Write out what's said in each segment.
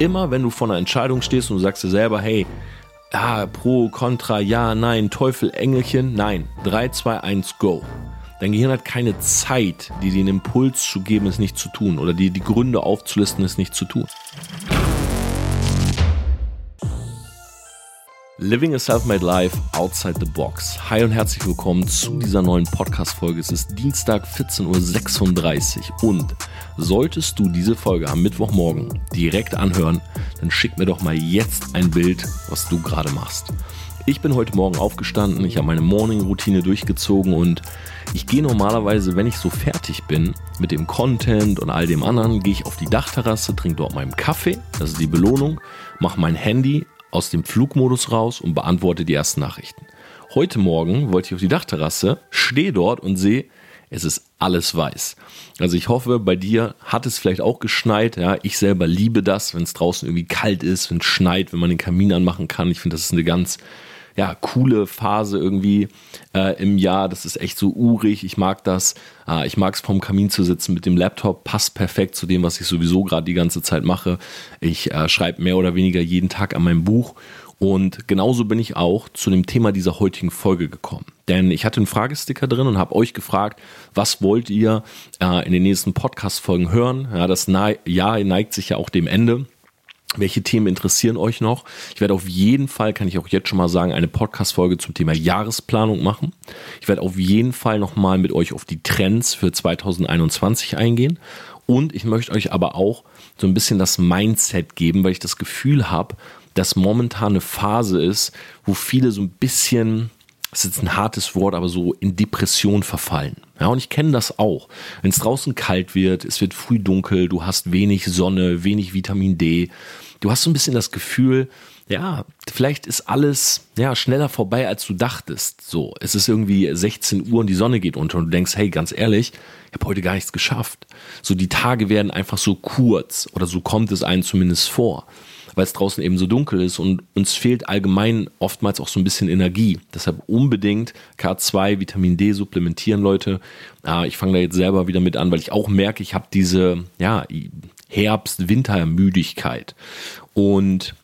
immer, wenn du vor einer Entscheidung stehst und du sagst dir selber, hey, ja, pro, contra, ja, nein, Teufel, Engelchen, nein, 3, 2, 1, go. Dein Gehirn hat keine Zeit, dir den Impuls zu geben, es nicht zu tun oder dir die Gründe aufzulisten, es nicht zu tun. Living a Self-Made Life Outside the Box. Hi und herzlich willkommen zu dieser neuen Podcast-Folge. Es ist Dienstag 14.36 Uhr und solltest du diese Folge am Mittwochmorgen direkt anhören, dann schick mir doch mal jetzt ein Bild, was du gerade machst. Ich bin heute Morgen aufgestanden, ich habe meine Morning-Routine durchgezogen und ich gehe normalerweise, wenn ich so fertig bin mit dem Content und all dem anderen, gehe ich auf die Dachterrasse, trinke dort meinen Kaffee, das ist die Belohnung, mache mein Handy aus dem Flugmodus raus und beantworte die ersten Nachrichten. Heute Morgen wollte ich auf die Dachterrasse, stehe dort und sehe, es ist alles weiß. Also ich hoffe, bei dir hat es vielleicht auch geschneit. Ja, ich selber liebe das, wenn es draußen irgendwie kalt ist, wenn es schneit, wenn man den Kamin anmachen kann. Ich finde, das ist eine ganz ja, coole Phase irgendwie äh, im Jahr. Das ist echt so urig. Ich mag das. Äh, ich mag es vorm Kamin zu sitzen mit dem Laptop. Passt perfekt zu dem, was ich sowieso gerade die ganze Zeit mache. Ich äh, schreibe mehr oder weniger jeden Tag an meinem Buch. Und genauso bin ich auch zu dem Thema dieser heutigen Folge gekommen. Denn ich hatte einen Fragesticker drin und habe euch gefragt, was wollt ihr äh, in den nächsten Podcast-Folgen hören? Ja, das Jahr neigt sich ja auch dem Ende. Welche Themen interessieren euch noch? Ich werde auf jeden Fall, kann ich auch jetzt schon mal sagen, eine Podcast-Folge zum Thema Jahresplanung machen. Ich werde auf jeden Fall nochmal mit euch auf die Trends für 2021 eingehen. Und ich möchte euch aber auch so ein bisschen das Mindset geben, weil ich das Gefühl habe, dass momentan eine Phase ist, wo viele so ein bisschen das ist jetzt ein hartes Wort, aber so in Depression verfallen. Ja, und ich kenne das auch. Wenn es draußen kalt wird, es wird früh dunkel, du hast wenig Sonne, wenig Vitamin D. Du hast so ein bisschen das Gefühl, ja, vielleicht ist alles ja schneller vorbei, als du dachtest. So, es ist irgendwie 16 Uhr und die Sonne geht unter und du denkst, hey, ganz ehrlich, ich habe heute gar nichts geschafft. So die Tage werden einfach so kurz oder so kommt es einem zumindest vor weil es draußen eben so dunkel ist und uns fehlt allgemein oftmals auch so ein bisschen Energie. Deshalb unbedingt K2, Vitamin D supplementieren, Leute. ich fange da jetzt selber wieder mit an, weil ich auch merke, ich habe diese ja, Herbst-Winter-Müdigkeit. Und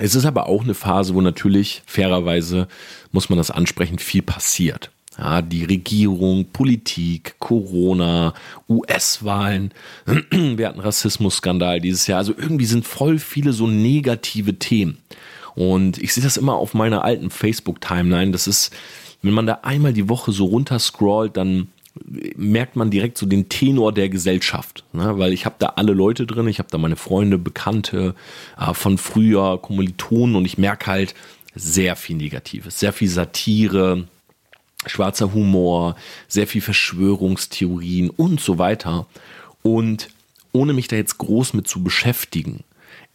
es ist aber auch eine Phase, wo natürlich fairerweise, muss man das ansprechen, viel passiert. Ja, die Regierung, Politik, Corona, US-Wahlen, wir hatten Rassismusskandal dieses Jahr. Also irgendwie sind voll viele so negative Themen. Und ich sehe das immer auf meiner alten Facebook-Timeline. Das ist, wenn man da einmal die Woche so runterscrollt, dann merkt man direkt so den Tenor der Gesellschaft, ne? weil ich habe da alle Leute drin, ich habe da meine Freunde, Bekannte äh, von früher, Kommilitonen und ich merke halt sehr viel Negatives, sehr viel Satire, schwarzer Humor, sehr viel Verschwörungstheorien und so weiter. Und ohne mich da jetzt groß mit zu beschäftigen,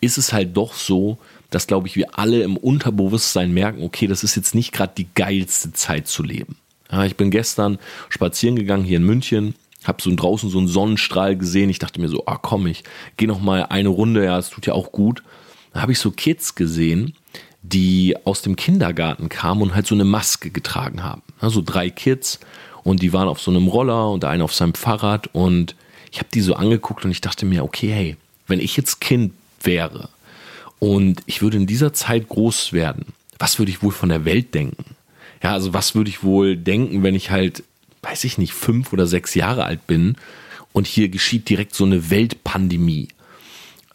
ist es halt doch so, dass, glaube ich, wir alle im Unterbewusstsein merken, okay, das ist jetzt nicht gerade die geilste Zeit zu leben. Ja, ich bin gestern spazieren gegangen hier in München, habe so draußen so einen Sonnenstrahl gesehen. Ich dachte mir so, ah komm, ich gehe noch mal eine Runde, ja, es tut ja auch gut. Da habe ich so Kids gesehen, die aus dem Kindergarten kamen und halt so eine Maske getragen haben. Also drei Kids und die waren auf so einem Roller und der eine auf seinem Fahrrad und ich habe die so angeguckt und ich dachte mir, okay, hey, wenn ich jetzt Kind wäre und ich würde in dieser Zeit groß werden, was würde ich wohl von der Welt denken? Ja, also was würde ich wohl denken, wenn ich halt, weiß ich nicht, fünf oder sechs Jahre alt bin und hier geschieht direkt so eine Weltpandemie.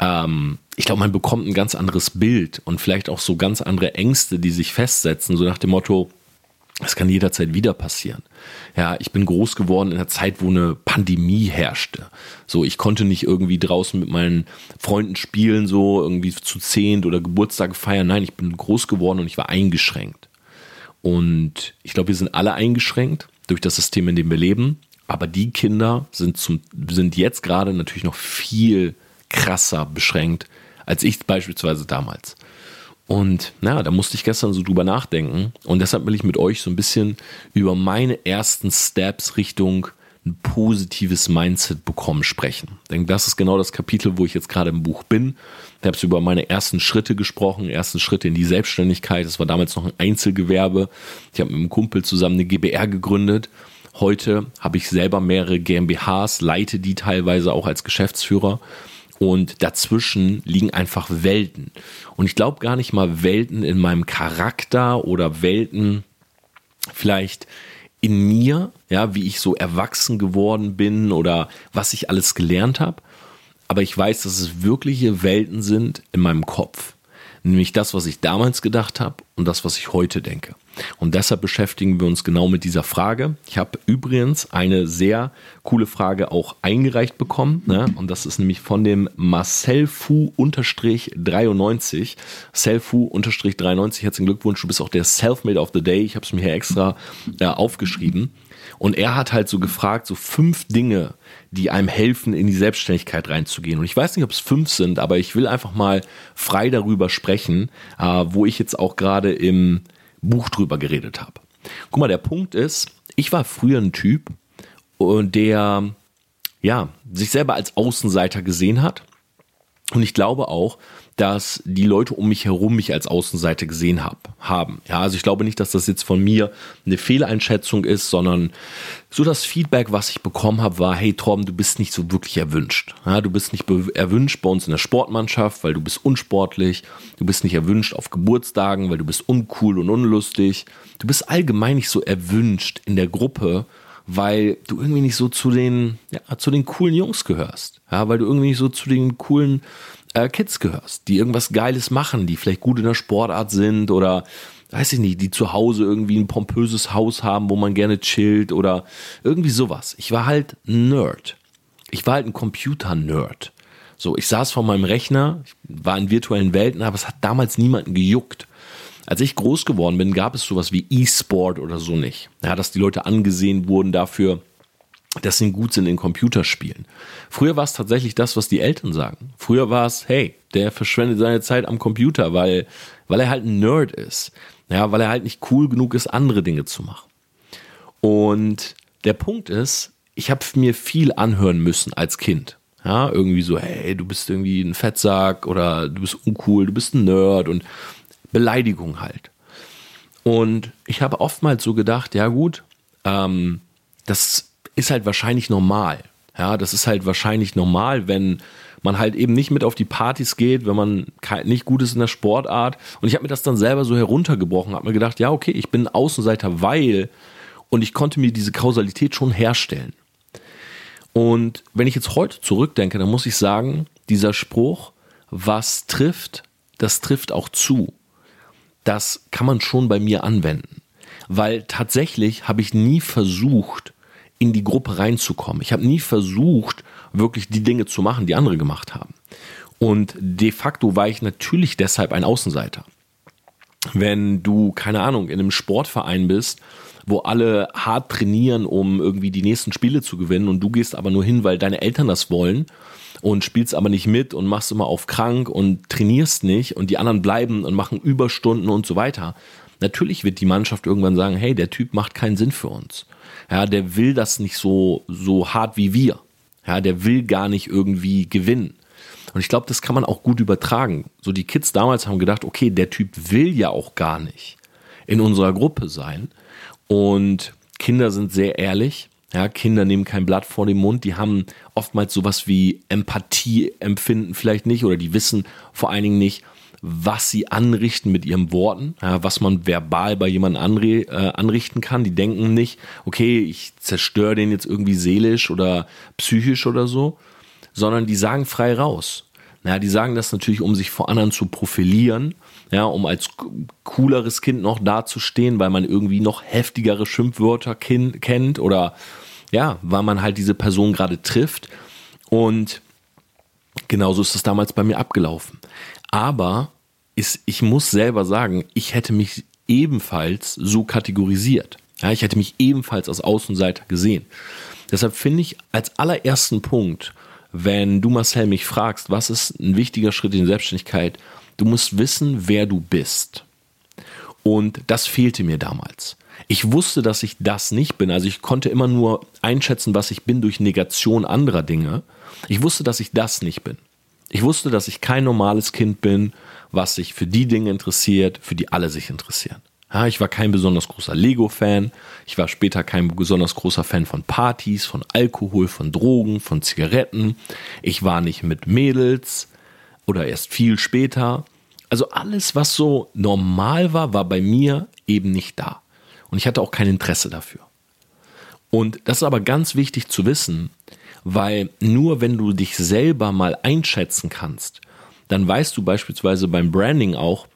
Ähm, ich glaube, man bekommt ein ganz anderes Bild und vielleicht auch so ganz andere Ängste, die sich festsetzen, so nach dem Motto, es kann jederzeit wieder passieren. Ja, ich bin groß geworden in einer Zeit, wo eine Pandemie herrschte. So, ich konnte nicht irgendwie draußen mit meinen Freunden spielen, so irgendwie zu zehnt oder Geburtstage feiern. Nein, ich bin groß geworden und ich war eingeschränkt. Und ich glaube, wir sind alle eingeschränkt durch das System, in dem wir leben. Aber die Kinder sind zum, sind jetzt gerade natürlich noch viel krasser beschränkt als ich beispielsweise damals. Und na, da musste ich gestern so drüber nachdenken. Und deshalb will ich mit euch so ein bisschen über meine ersten Steps Richtung ein positives Mindset bekommen sprechen. Denn das ist genau das Kapitel, wo ich jetzt gerade im Buch bin. Ich habe über meine ersten Schritte gesprochen, ersten Schritte in die Selbstständigkeit. Das war damals noch ein Einzelgewerbe. Ich habe mit einem Kumpel zusammen eine GBR gegründet. Heute habe ich selber mehrere GmbHs, leite die teilweise auch als Geschäftsführer Und dazwischen liegen einfach Welten. Und ich glaube gar nicht mal Welten in meinem Charakter oder Welten vielleicht in mir, ja, wie ich so erwachsen geworden bin oder was ich alles gelernt habe. Aber ich weiß, dass es wirkliche Welten sind in meinem Kopf. Nämlich das, was ich damals gedacht habe und das, was ich heute denke. Und deshalb beschäftigen wir uns genau mit dieser Frage. Ich habe übrigens eine sehr coole Frage auch eingereicht bekommen. Ne? Und das ist nämlich von dem Marcel Fu-93. Selfu-93, herzlichen Glückwunsch. Du bist auch der Selfmade of the Day. Ich habe es mir hier extra äh, aufgeschrieben. Und er hat halt so gefragt, so fünf Dinge, die einem helfen, in die Selbstständigkeit reinzugehen. Und ich weiß nicht, ob es fünf sind, aber ich will einfach mal frei darüber sprechen, äh, wo ich jetzt auch gerade im Buch drüber geredet habe. Guck mal, der Punkt ist, ich war früher ein Typ, äh, der ja, sich selber als Außenseiter gesehen hat. Und ich glaube auch, dass die Leute um mich herum mich als Außenseite gesehen hab, haben. Ja, also ich glaube nicht, dass das jetzt von mir eine Fehleinschätzung ist, sondern so das Feedback, was ich bekommen habe, war, hey Torben, du bist nicht so wirklich erwünscht. Ja, du bist nicht erwünscht bei uns in der Sportmannschaft, weil du bist unsportlich. Du bist nicht erwünscht auf Geburtstagen, weil du bist uncool und unlustig. Du bist allgemein nicht so erwünscht in der Gruppe, weil du irgendwie nicht so zu den, ja, zu den coolen Jungs gehörst. Ja, weil du irgendwie nicht so zu den coolen äh, Kids gehörst, die irgendwas Geiles machen, die vielleicht gut in der Sportart sind oder weiß ich nicht, die zu Hause irgendwie ein pompöses Haus haben, wo man gerne chillt oder irgendwie sowas. Ich war halt Nerd. Ich war halt ein Computer-Nerd. So, ich saß vor meinem Rechner, war in virtuellen Welten, aber es hat damals niemanden gejuckt. Als ich groß geworden bin, gab es sowas wie E-Sport oder so nicht. Ja, dass die Leute angesehen wurden dafür, dass sie gut sind in Computerspielen. Früher war es tatsächlich das, was die Eltern sagen. Früher war es, hey, der verschwendet seine Zeit am Computer, weil, weil er halt ein Nerd ist. Ja, weil er halt nicht cool genug ist, andere Dinge zu machen. Und der Punkt ist, ich habe mir viel anhören müssen als Kind. Ja, irgendwie so, hey, du bist irgendwie ein Fettsack oder du bist uncool, du bist ein Nerd und Beleidigung halt. Und ich habe oftmals so gedacht, ja gut, ähm, das ist halt wahrscheinlich normal. Ja, das ist halt wahrscheinlich normal, wenn man halt eben nicht mit auf die Partys geht, wenn man nicht gut ist in der Sportart. Und ich habe mir das dann selber so heruntergebrochen, habe mir gedacht, ja, okay, ich bin Außenseiter, weil und ich konnte mir diese Kausalität schon herstellen. Und wenn ich jetzt heute zurückdenke, dann muss ich sagen, dieser Spruch, was trifft, das trifft auch zu. Das kann man schon bei mir anwenden. Weil tatsächlich habe ich nie versucht, in die Gruppe reinzukommen. Ich habe nie versucht, wirklich die Dinge zu machen, die andere gemacht haben. Und de facto war ich natürlich deshalb ein Außenseiter. Wenn du, keine Ahnung, in einem Sportverein bist, wo alle hart trainieren, um irgendwie die nächsten Spiele zu gewinnen und du gehst aber nur hin, weil deine Eltern das wollen und spielst aber nicht mit und machst immer auf krank und trainierst nicht und die anderen bleiben und machen Überstunden und so weiter. Natürlich wird die Mannschaft irgendwann sagen, hey, der Typ macht keinen Sinn für uns. Ja, der will das nicht so, so hart wie wir. Ja, der will gar nicht irgendwie gewinnen. Und ich glaube, das kann man auch gut übertragen. So die Kids damals haben gedacht, okay, der Typ will ja auch gar nicht in unserer Gruppe sein. Und Kinder sind sehr ehrlich. Ja, Kinder nehmen kein Blatt vor den Mund. Die haben oftmals sowas wie Empathie empfinden vielleicht nicht oder die wissen vor allen Dingen nicht, was sie anrichten mit ihren Worten, ja, was man verbal bei jemandem anre äh, anrichten kann. Die denken nicht, okay, ich zerstöre den jetzt irgendwie seelisch oder psychisch oder so, sondern die sagen frei raus. Ja, die sagen das natürlich, um sich vor anderen zu profilieren, ja, um als cooleres Kind noch dazustehen, weil man irgendwie noch heftigere Schimpfwörter kennt oder ja, weil man halt diese Person gerade trifft. Und genauso ist es damals bei mir abgelaufen. Aber ist, ich muss selber sagen, ich hätte mich ebenfalls so kategorisiert. Ja, ich hätte mich ebenfalls als Außenseiter gesehen. Deshalb finde ich als allerersten Punkt, wenn du Marcel mich fragst, was ist ein wichtiger Schritt in Selbstständigkeit, du musst wissen, wer du bist. Und das fehlte mir damals. Ich wusste, dass ich das nicht bin. Also ich konnte immer nur einschätzen, was ich bin durch Negation anderer Dinge. Ich wusste, dass ich das nicht bin. Ich wusste, dass ich kein normales Kind bin, was sich für die Dinge interessiert, für die alle sich interessieren. Ja, ich war kein besonders großer Lego-Fan. Ich war später kein besonders großer Fan von Partys, von Alkohol, von Drogen, von Zigaretten. Ich war nicht mit Mädels oder erst viel später. Also alles, was so normal war, war bei mir eben nicht da. Und ich hatte auch kein Interesse dafür. Und das ist aber ganz wichtig zu wissen, weil nur wenn du dich selber mal einschätzen kannst, dann weißt du beispielsweise beim Branding auch,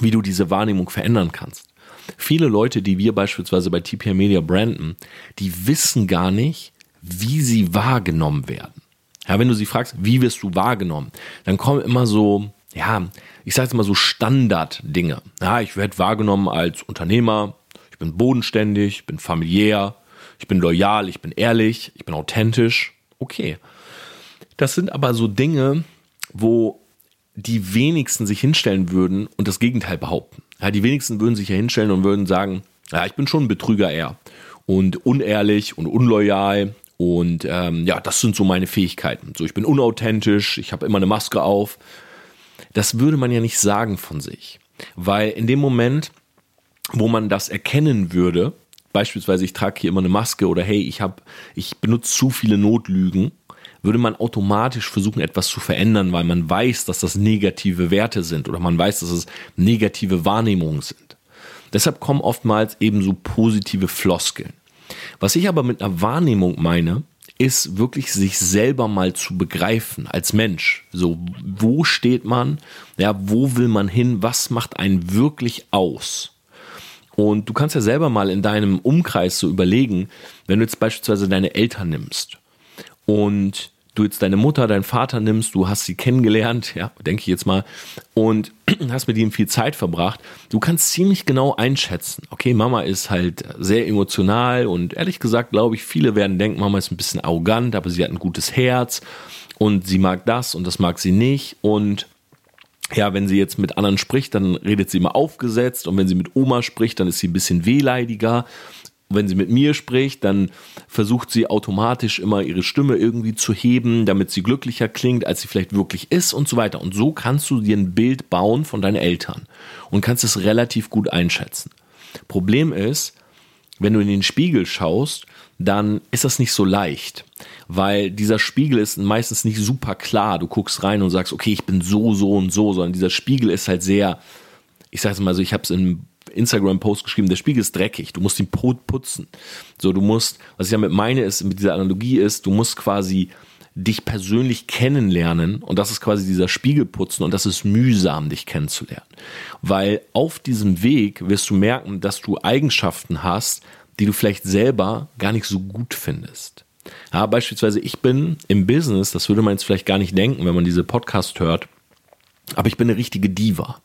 wie du diese Wahrnehmung verändern kannst. Viele Leute, die wir beispielsweise bei TPR Media branden, die wissen gar nicht, wie sie wahrgenommen werden. Ja, wenn du sie fragst, wie wirst du wahrgenommen, dann kommen immer so, ja, ich sage jetzt mal so Standarddinge. Ja, ich werde wahrgenommen als Unternehmer, ich bin bodenständig, ich bin familiär, ich bin loyal, ich bin ehrlich, ich bin authentisch. Okay. Das sind aber so Dinge, wo die wenigsten sich hinstellen würden und das Gegenteil behaupten. Ja, die wenigsten würden sich ja hinstellen und würden sagen, ja, ich bin schon ein Betrüger eher und unehrlich und unloyal und ähm, ja, das sind so meine Fähigkeiten. So, ich bin unauthentisch, ich habe immer eine Maske auf. Das würde man ja nicht sagen von sich, weil in dem Moment, wo man das erkennen würde, beispielsweise ich trage hier immer eine Maske oder hey, ich habe, ich benutze zu viele Notlügen, würde man automatisch versuchen, etwas zu verändern, weil man weiß, dass das negative Werte sind oder man weiß, dass es negative Wahrnehmungen sind. Deshalb kommen oftmals eben so positive Floskeln. Was ich aber mit einer Wahrnehmung meine, ist wirklich sich selber mal zu begreifen als Mensch. So, wo steht man? Ja, wo will man hin? Was macht einen wirklich aus? Und du kannst ja selber mal in deinem Umkreis so überlegen, wenn du jetzt beispielsweise deine Eltern nimmst und du jetzt deine Mutter, deinen Vater nimmst, du hast sie kennengelernt, ja, denke ich jetzt mal, und hast mit ihnen viel Zeit verbracht, du kannst ziemlich genau einschätzen, okay, Mama ist halt sehr emotional und ehrlich gesagt glaube ich, viele werden denken, Mama ist ein bisschen arrogant, aber sie hat ein gutes Herz und sie mag das und das mag sie nicht und ja, wenn sie jetzt mit anderen spricht, dann redet sie immer aufgesetzt und wenn sie mit Oma spricht, dann ist sie ein bisschen wehleidiger wenn sie mit mir spricht, dann versucht sie automatisch immer ihre Stimme irgendwie zu heben, damit sie glücklicher klingt, als sie vielleicht wirklich ist und so weiter. Und so kannst du dir ein Bild bauen von deinen Eltern und kannst es relativ gut einschätzen. Problem ist, wenn du in den Spiegel schaust, dann ist das nicht so leicht, weil dieser Spiegel ist meistens nicht super klar. Du guckst rein und sagst, okay, ich bin so, so und so, sondern dieser Spiegel ist halt sehr, ich sag's mal so, ich habe es in Instagram-Post geschrieben, der Spiegel ist dreckig, du musst ihn putzen. So, du musst, was ich damit meine, ist, mit dieser Analogie ist, du musst quasi dich persönlich kennenlernen und das ist quasi dieser Spiegelputzen und das ist mühsam, dich kennenzulernen. Weil auf diesem Weg wirst du merken, dass du Eigenschaften hast, die du vielleicht selber gar nicht so gut findest. Ja, beispielsweise, ich bin im Business, das würde man jetzt vielleicht gar nicht denken, wenn man diese Podcast hört, aber ich bin eine richtige Diva.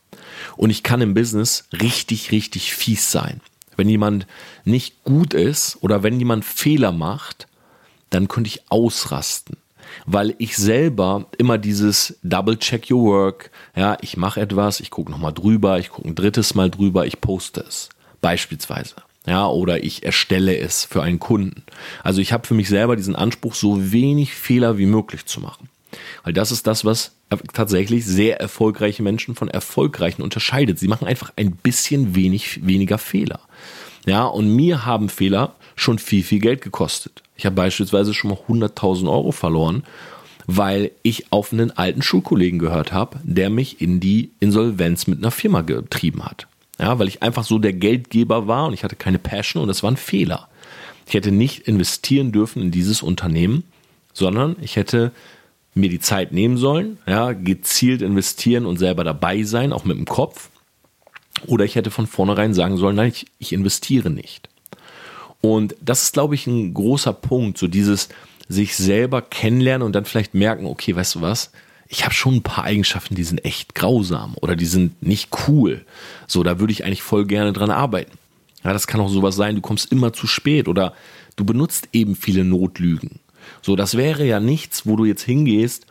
Und ich kann im Business richtig, richtig fies sein. Wenn jemand nicht gut ist oder wenn jemand Fehler macht, dann könnte ich ausrasten. Weil ich selber immer dieses Double Check Your Work, ja, ich mache etwas, ich gucke nochmal drüber, ich gucke ein drittes Mal drüber, ich poste es. Beispielsweise. Ja, oder ich erstelle es für einen Kunden. Also ich habe für mich selber diesen Anspruch, so wenig Fehler wie möglich zu machen. Weil das ist das, was tatsächlich sehr erfolgreiche Menschen von erfolgreichen unterscheidet. Sie machen einfach ein bisschen wenig, weniger Fehler. Ja, und mir haben Fehler schon viel, viel Geld gekostet. Ich habe beispielsweise schon mal 100.000 Euro verloren, weil ich auf einen alten Schulkollegen gehört habe, der mich in die Insolvenz mit einer Firma getrieben hat. Ja, weil ich einfach so der Geldgeber war und ich hatte keine Passion und das war ein Fehler. Ich hätte nicht investieren dürfen in dieses Unternehmen, sondern ich hätte mir die Zeit nehmen sollen, ja, gezielt investieren und selber dabei sein, auch mit dem Kopf. Oder ich hätte von vornherein sagen sollen, nein, ich, ich investiere nicht. Und das ist, glaube ich, ein großer Punkt, so dieses sich selber kennenlernen und dann vielleicht merken, okay, weißt du was, ich habe schon ein paar Eigenschaften, die sind echt grausam oder die sind nicht cool. So, da würde ich eigentlich voll gerne dran arbeiten. Ja, das kann auch sowas sein, du kommst immer zu spät oder du benutzt eben viele Notlügen. So, das wäre ja nichts, wo du jetzt hingehst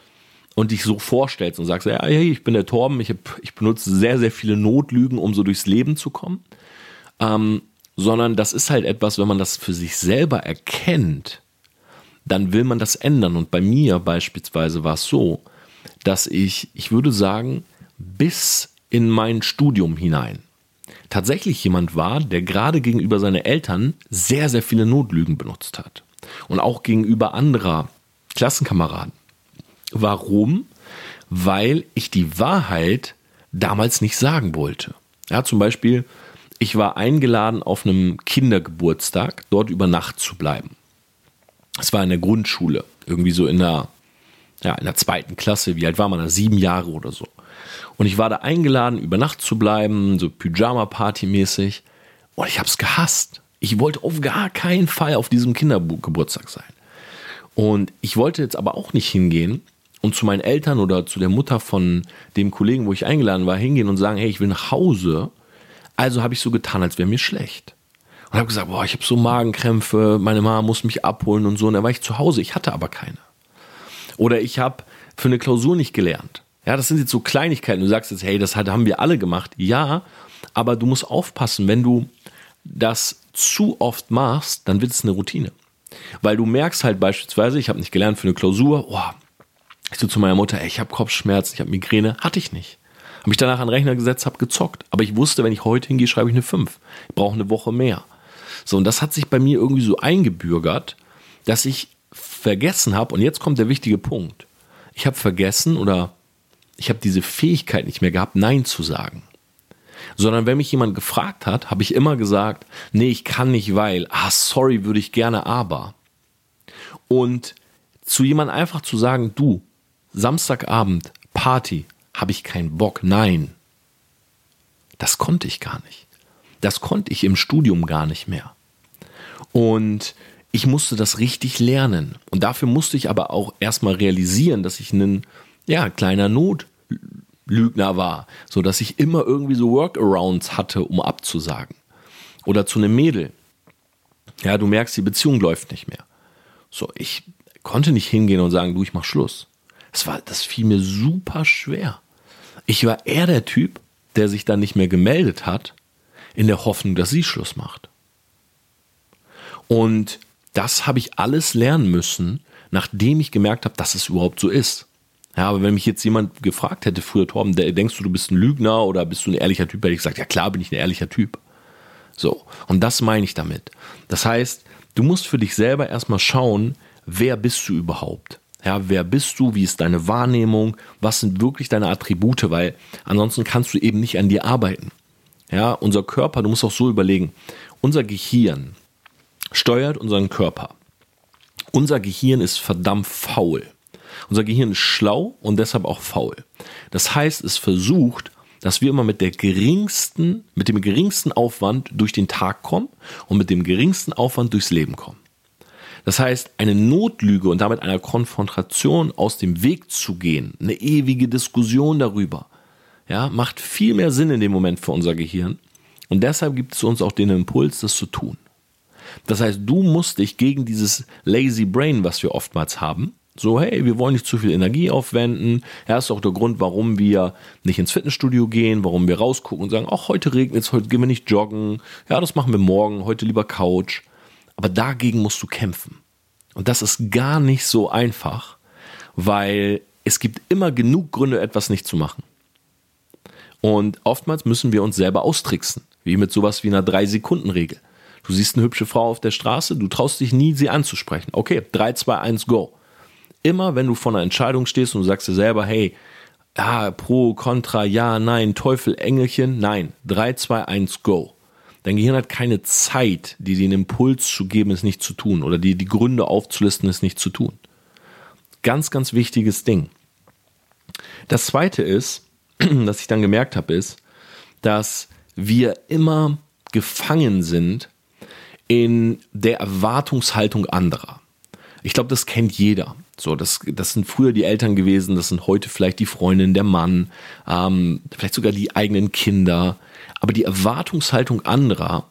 und dich so vorstellst und sagst, ja, hey, ich bin der Torben, ich, hab, ich benutze sehr, sehr viele Notlügen, um so durchs Leben zu kommen. Ähm, sondern das ist halt etwas, wenn man das für sich selber erkennt, dann will man das ändern. Und bei mir beispielsweise war es so, dass ich, ich würde sagen, bis in mein Studium hinein tatsächlich jemand war, der gerade gegenüber seinen Eltern sehr, sehr viele Notlügen benutzt hat. Und auch gegenüber anderer Klassenkameraden. Warum? Weil ich die Wahrheit damals nicht sagen wollte. Ja, zum Beispiel, ich war eingeladen, auf einem Kindergeburtstag dort über Nacht zu bleiben. Es war in der Grundschule, irgendwie so in der, ja, in der zweiten Klasse. Wie alt war man da? Sieben Jahre oder so. Und ich war da eingeladen, über Nacht zu bleiben, so Pyjama-Party-mäßig. Und ich habe es gehasst. Ich wollte auf gar keinen Fall auf diesem Kindergeburtstag sein. Und ich wollte jetzt aber auch nicht hingehen und zu meinen Eltern oder zu der Mutter von dem Kollegen, wo ich eingeladen war, hingehen und sagen, hey, ich will nach Hause. Also habe ich so getan, als wäre mir schlecht. Und habe gesagt, boah, ich habe so Magenkrämpfe, meine Mama muss mich abholen und so. Und da war ich zu Hause, ich hatte aber keine. Oder ich habe für eine Klausur nicht gelernt. Ja, das sind jetzt so Kleinigkeiten. Du sagst jetzt, hey, das haben wir alle gemacht. Ja, aber du musst aufpassen, wenn du das zu oft machst, dann wird es eine Routine. Weil du merkst halt beispielsweise, ich habe nicht gelernt für eine Klausur, oh, ich so zu meiner Mutter, ey, ich habe Kopfschmerzen, ich habe Migräne, hatte ich nicht. Habe mich danach an den Rechner gesetzt, habe gezockt. Aber ich wusste, wenn ich heute hingehe, schreibe ich eine 5. Ich brauche eine Woche mehr. So, und das hat sich bei mir irgendwie so eingebürgert, dass ich vergessen habe, und jetzt kommt der wichtige Punkt. Ich habe vergessen oder ich habe diese Fähigkeit nicht mehr gehabt, Nein zu sagen. Sondern wenn mich jemand gefragt hat, habe ich immer gesagt, nee, ich kann nicht, weil, ah, sorry, würde ich gerne, aber. Und zu jemandem einfach zu sagen, du, Samstagabend, Party, habe ich keinen Bock, nein. Das konnte ich gar nicht. Das konnte ich im Studium gar nicht mehr. Und ich musste das richtig lernen. Und dafür musste ich aber auch erstmal realisieren, dass ich ein ja, kleiner Notlügner war, so dass ich immer irgendwie so Workarounds hatte, um abzusagen. Oder zu einem Mädel. Ja, du merkst, die Beziehung läuft nicht mehr. So, ich konnte nicht hingehen und sagen, du, ich mach Schluss. Das war, das fiel mir super schwer. Ich war eher der Typ, der sich dann nicht mehr gemeldet hat, in der Hoffnung, dass sie Schluss macht. Und das habe ich alles lernen müssen, nachdem ich gemerkt habe, dass es überhaupt so ist. Ja, aber wenn mich jetzt jemand gefragt hätte früher, Torben, denkst du, du bist ein Lügner oder bist du ein ehrlicher Typ, hätte ich gesagt, ja klar bin ich ein ehrlicher Typ. So, und das meine ich damit. Das heißt, du musst für dich selber erstmal schauen, wer bist du überhaupt? Ja, wer bist du? Wie ist deine Wahrnehmung? Was sind wirklich deine Attribute? Weil ansonsten kannst du eben nicht an dir arbeiten. Ja, unser Körper, du musst auch so überlegen, unser Gehirn steuert unseren Körper. Unser Gehirn ist verdammt faul. Unser Gehirn ist schlau und deshalb auch faul. Das heißt, es versucht, dass wir immer mit der geringsten, mit dem geringsten Aufwand durch den Tag kommen und mit dem geringsten Aufwand durchs Leben kommen. Das heißt, eine Notlüge und damit einer Konfrontation aus dem Weg zu gehen, eine ewige Diskussion darüber, ja, macht viel mehr Sinn in dem Moment für unser Gehirn. Und deshalb gibt es uns auch den Impuls, das zu tun. Das heißt, du musst dich gegen dieses lazy brain, was wir oftmals haben, so, hey, wir wollen nicht zu viel Energie aufwenden. Ja, ist auch der Grund, warum wir nicht ins Fitnessstudio gehen, warum wir rausgucken und sagen, auch heute regnet es, heute gehen wir nicht joggen. Ja, das machen wir morgen, heute lieber Couch. Aber dagegen musst du kämpfen. Und das ist gar nicht so einfach, weil es gibt immer genug Gründe, etwas nicht zu machen. Und oftmals müssen wir uns selber austricksen, wie mit sowas wie einer 3-Sekunden-Regel. Du siehst eine hübsche Frau auf der Straße, du traust dich nie, sie anzusprechen. Okay, 3, 2, 1, go. Immer wenn du vor einer Entscheidung stehst und du sagst dir selber, hey, ja, pro, contra, ja, nein, Teufel, Engelchen, nein, 3, 2, 1, go. Dein Gehirn hat keine Zeit, dir den Impuls zu geben, es nicht zu tun oder dir die Gründe aufzulisten, es nicht zu tun. Ganz, ganz wichtiges Ding. Das zweite ist, was ich dann gemerkt habe, ist, dass wir immer gefangen sind in der Erwartungshaltung anderer. Ich glaube, das kennt jeder. So, das, das sind früher die Eltern gewesen, das sind heute vielleicht die Freundin, der Mann, ähm, vielleicht sogar die eigenen Kinder. Aber die Erwartungshaltung anderer,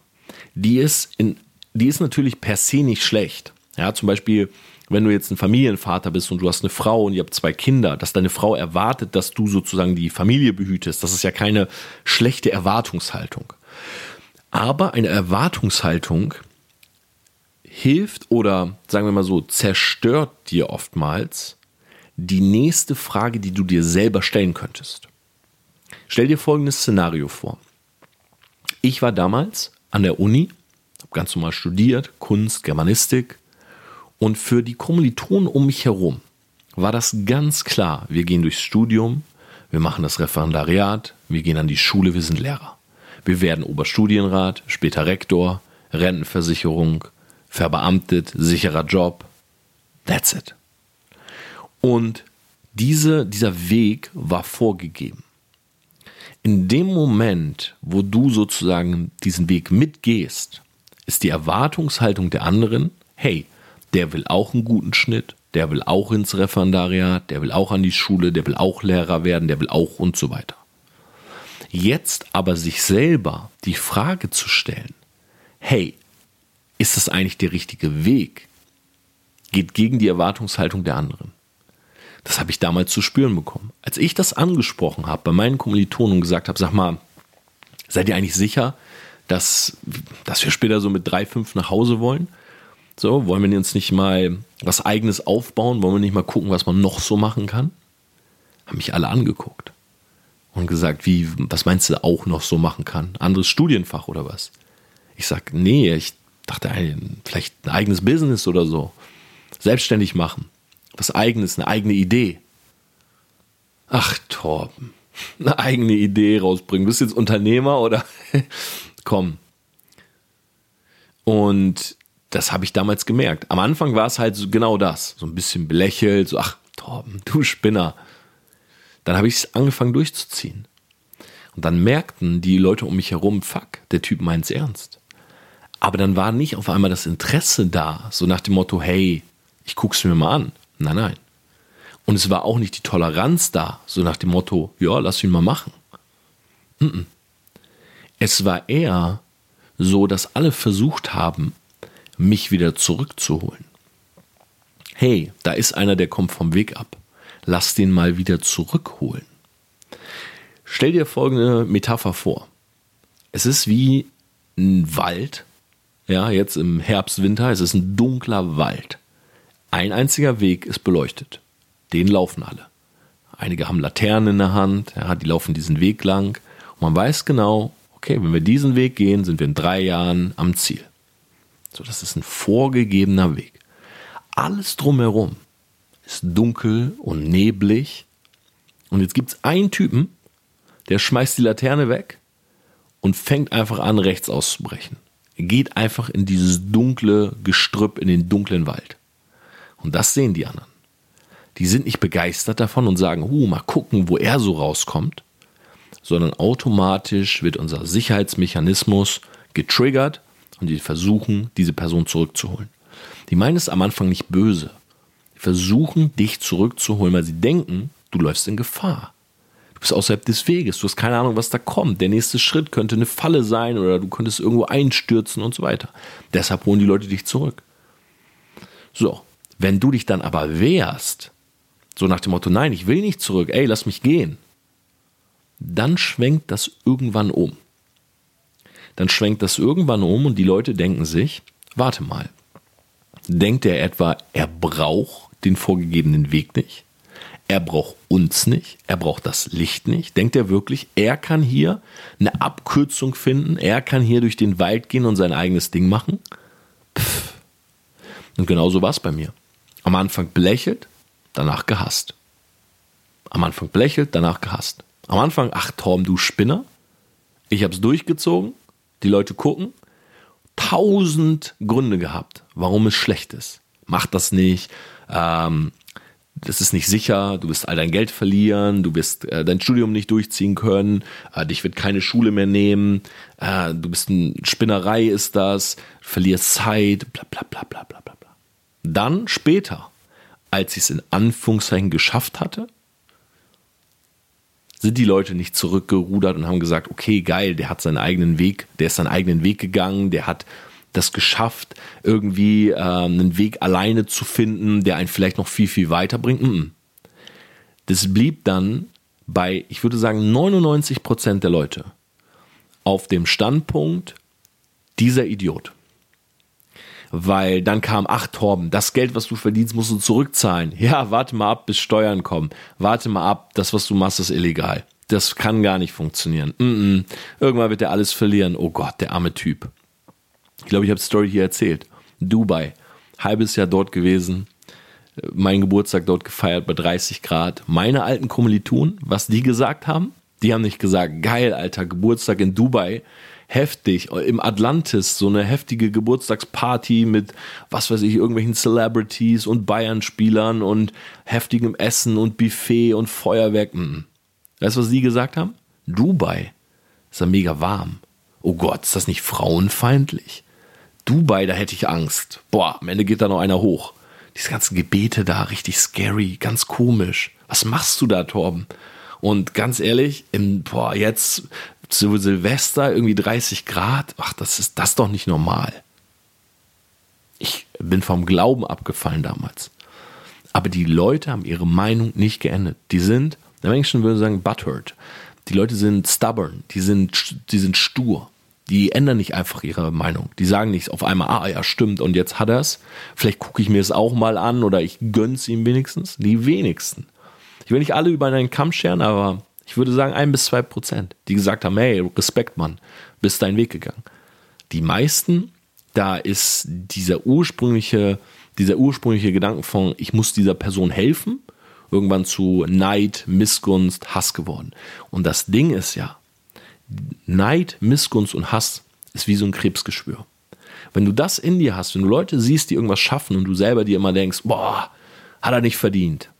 die ist, in, die ist natürlich per se nicht schlecht. Ja, zum Beispiel, wenn du jetzt ein Familienvater bist und du hast eine Frau und ihr habt zwei Kinder, dass deine Frau erwartet, dass du sozusagen die Familie behütest, das ist ja keine schlechte Erwartungshaltung. Aber eine Erwartungshaltung hilft oder sagen wir mal so, zerstört dir oftmals die nächste Frage, die du dir selber stellen könntest. Stell dir folgendes Szenario vor. Ich war damals an der Uni, habe ganz normal studiert, Kunst, Germanistik. Und für die Kommilitonen um mich herum war das ganz klar. Wir gehen durchs Studium, wir machen das Referendariat, wir gehen an die Schule, wir sind Lehrer. Wir werden Oberstudienrat, später Rektor, Rentenversicherung, verbeamtet, sicherer Job. That's it. Und diese, dieser Weg war vorgegeben. In dem Moment, wo du sozusagen diesen Weg mitgehst, ist die Erwartungshaltung der anderen, hey, der will auch einen guten Schnitt, der will auch ins Referendariat, der will auch an die Schule, der will auch Lehrer werden, der will auch und so weiter. Jetzt aber sich selber die Frage zu stellen, hey, ist das eigentlich der richtige Weg? Geht gegen die Erwartungshaltung der anderen. Das habe ich damals zu spüren bekommen. Als ich das angesprochen habe bei meinen Kommilitonen und gesagt habe, sag mal, seid ihr eigentlich sicher, dass, dass wir später so mit drei, fünf nach Hause wollen? So, wollen wir uns nicht mal was eigenes aufbauen? Wollen wir nicht mal gucken, was man noch so machen kann? Haben mich alle angeguckt und gesagt, wie, was meinst du auch noch so machen kann? Anderes Studienfach oder was? Ich sag, nee, ich dachte, vielleicht ein eigenes Business oder so. Selbstständig machen. Was eigenes, eine eigene Idee. Ach, Torben, eine eigene Idee rausbringen. Bist du jetzt Unternehmer oder? Komm. Und das habe ich damals gemerkt. Am Anfang war es halt so genau das. So ein bisschen belächelt, so, ach, Torben, du Spinner. Dann habe ich es angefangen durchzuziehen. Und dann merkten die Leute um mich herum, fuck, der Typ meint es ernst. Aber dann war nicht auf einmal das Interesse da, so nach dem Motto, hey, ich guck's mir mal an. Nein, nein. Und es war auch nicht die Toleranz da, so nach dem Motto, ja, lass ihn mal machen. Es war eher so, dass alle versucht haben, mich wieder zurückzuholen. Hey, da ist einer, der kommt vom Weg ab. Lass den mal wieder zurückholen. Stell dir folgende Metapher vor. Es ist wie ein Wald, ja, jetzt im Herbst, Winter, es ist ein dunkler Wald. Ein einziger Weg ist beleuchtet. Den laufen alle. Einige haben Laternen in der Hand, ja, die laufen diesen Weg lang. Und man weiß genau, okay, wenn wir diesen Weg gehen, sind wir in drei Jahren am Ziel. So, das ist ein vorgegebener Weg. Alles drumherum ist dunkel und neblig. Und jetzt gibt es einen Typen, der schmeißt die Laterne weg und fängt einfach an, rechts auszubrechen. Geht einfach in dieses dunkle Gestrüpp, in den dunklen Wald. Und das sehen die anderen. Die sind nicht begeistert davon und sagen, huh, mal gucken, wo er so rauskommt, sondern automatisch wird unser Sicherheitsmechanismus getriggert und die versuchen, diese Person zurückzuholen. Die meinen es am Anfang nicht böse. Die versuchen, dich zurückzuholen, weil sie denken, du läufst in Gefahr. Du bist außerhalb des Weges, du hast keine Ahnung, was da kommt. Der nächste Schritt könnte eine Falle sein oder du könntest irgendwo einstürzen und so weiter. Deshalb holen die Leute dich zurück. So, wenn du dich dann aber wehrst, so nach dem Motto, nein, ich will nicht zurück, ey, lass mich gehen, dann schwenkt das irgendwann um dann schwenkt das irgendwann um und die Leute denken sich, warte mal, denkt er etwa, er braucht den vorgegebenen Weg nicht? Er braucht uns nicht, er braucht das Licht nicht. Denkt er wirklich, er kann hier eine Abkürzung finden, er kann hier durch den Wald gehen und sein eigenes Ding machen? Pff. Und genauso war es bei mir. Am Anfang belächelt, danach gehasst. Am Anfang belächelt, danach gehasst. Am Anfang, ach Torm, du Spinner. Ich habe es durchgezogen, die Leute gucken, tausend Gründe gehabt, warum es schlecht ist. Mach das nicht, ähm, das ist nicht sicher, du wirst all dein Geld verlieren, du wirst äh, dein Studium nicht durchziehen können, äh, dich wird keine Schule mehr nehmen, äh, du bist eine Spinnerei ist das, verlierst Zeit, bla bla bla bla bla bla. Dann später, als ich es in Anführungszeichen geschafft hatte, sind die Leute nicht zurückgerudert und haben gesagt, okay, geil, der hat seinen eigenen Weg, der ist seinen eigenen Weg gegangen, der hat das geschafft, irgendwie äh, einen Weg alleine zu finden, der einen vielleicht noch viel, viel weiterbringt. Das blieb dann bei, ich würde sagen, 99 Prozent der Leute auf dem Standpunkt, dieser Idiot weil dann kam, ach Torben, das Geld, was du verdienst, musst du zurückzahlen. Ja, warte mal ab, bis Steuern kommen. Warte mal ab, das, was du machst, ist illegal. das kann gar nicht funktionieren. Mm -mm. Irgendwann wird er alles verlieren. Oh Gott, der arme Typ. Ich glaube, ich habe die Story hier erzählt. Dubai, halbes Jahr dort gewesen, mein Geburtstag dort gefeiert bei 30 Grad. Meine alten Kommilitonen, was die gesagt haben, die haben nicht gesagt, geil, Alter, Geburtstag in Dubai, heftig. Im Atlantis so eine heftige Geburtstagsparty mit, was weiß ich, irgendwelchen Celebrities und Bayern-Spielern und heftigem Essen und Buffet und Feuerwerk. Mhm. Weißt du, was die gesagt haben? Dubai ist ja mega warm. Oh Gott, ist das nicht frauenfeindlich? Dubai, da hätte ich Angst. Boah, am Ende geht da noch einer hoch. Diese ganzen Gebete da, richtig scary, ganz komisch. Was machst du da, Torben? Und ganz ehrlich, im, boah, jetzt zu Silvester irgendwie 30 Grad, ach, das ist das doch nicht normal. Ich bin vom Glauben abgefallen damals. Aber die Leute haben ihre Meinung nicht geändert. Die sind, der Menschen würde sagen, butthurt. Die Leute sind stubborn, die sind, die sind stur. Die ändern nicht einfach ihre Meinung. Die sagen nicht auf einmal, ah ja, stimmt, und jetzt hat er es. Vielleicht gucke ich mir es auch mal an oder ich gönn's ihm wenigstens. Die wenigsten. Ich will nicht alle über einen Kamm scheren, aber ich würde sagen ein bis zwei Prozent, die gesagt haben, hey, Respekt, Mann, bist deinen Weg gegangen. Die meisten, da ist dieser ursprüngliche, dieser ursprüngliche Gedanke von, ich muss dieser Person helfen, irgendwann zu Neid, Missgunst, Hass geworden. Und das Ding ist ja, Neid, Missgunst und Hass ist wie so ein Krebsgeschwür. Wenn du das in dir hast, wenn du Leute siehst, die irgendwas schaffen und du selber dir immer denkst, boah, hat er nicht verdient.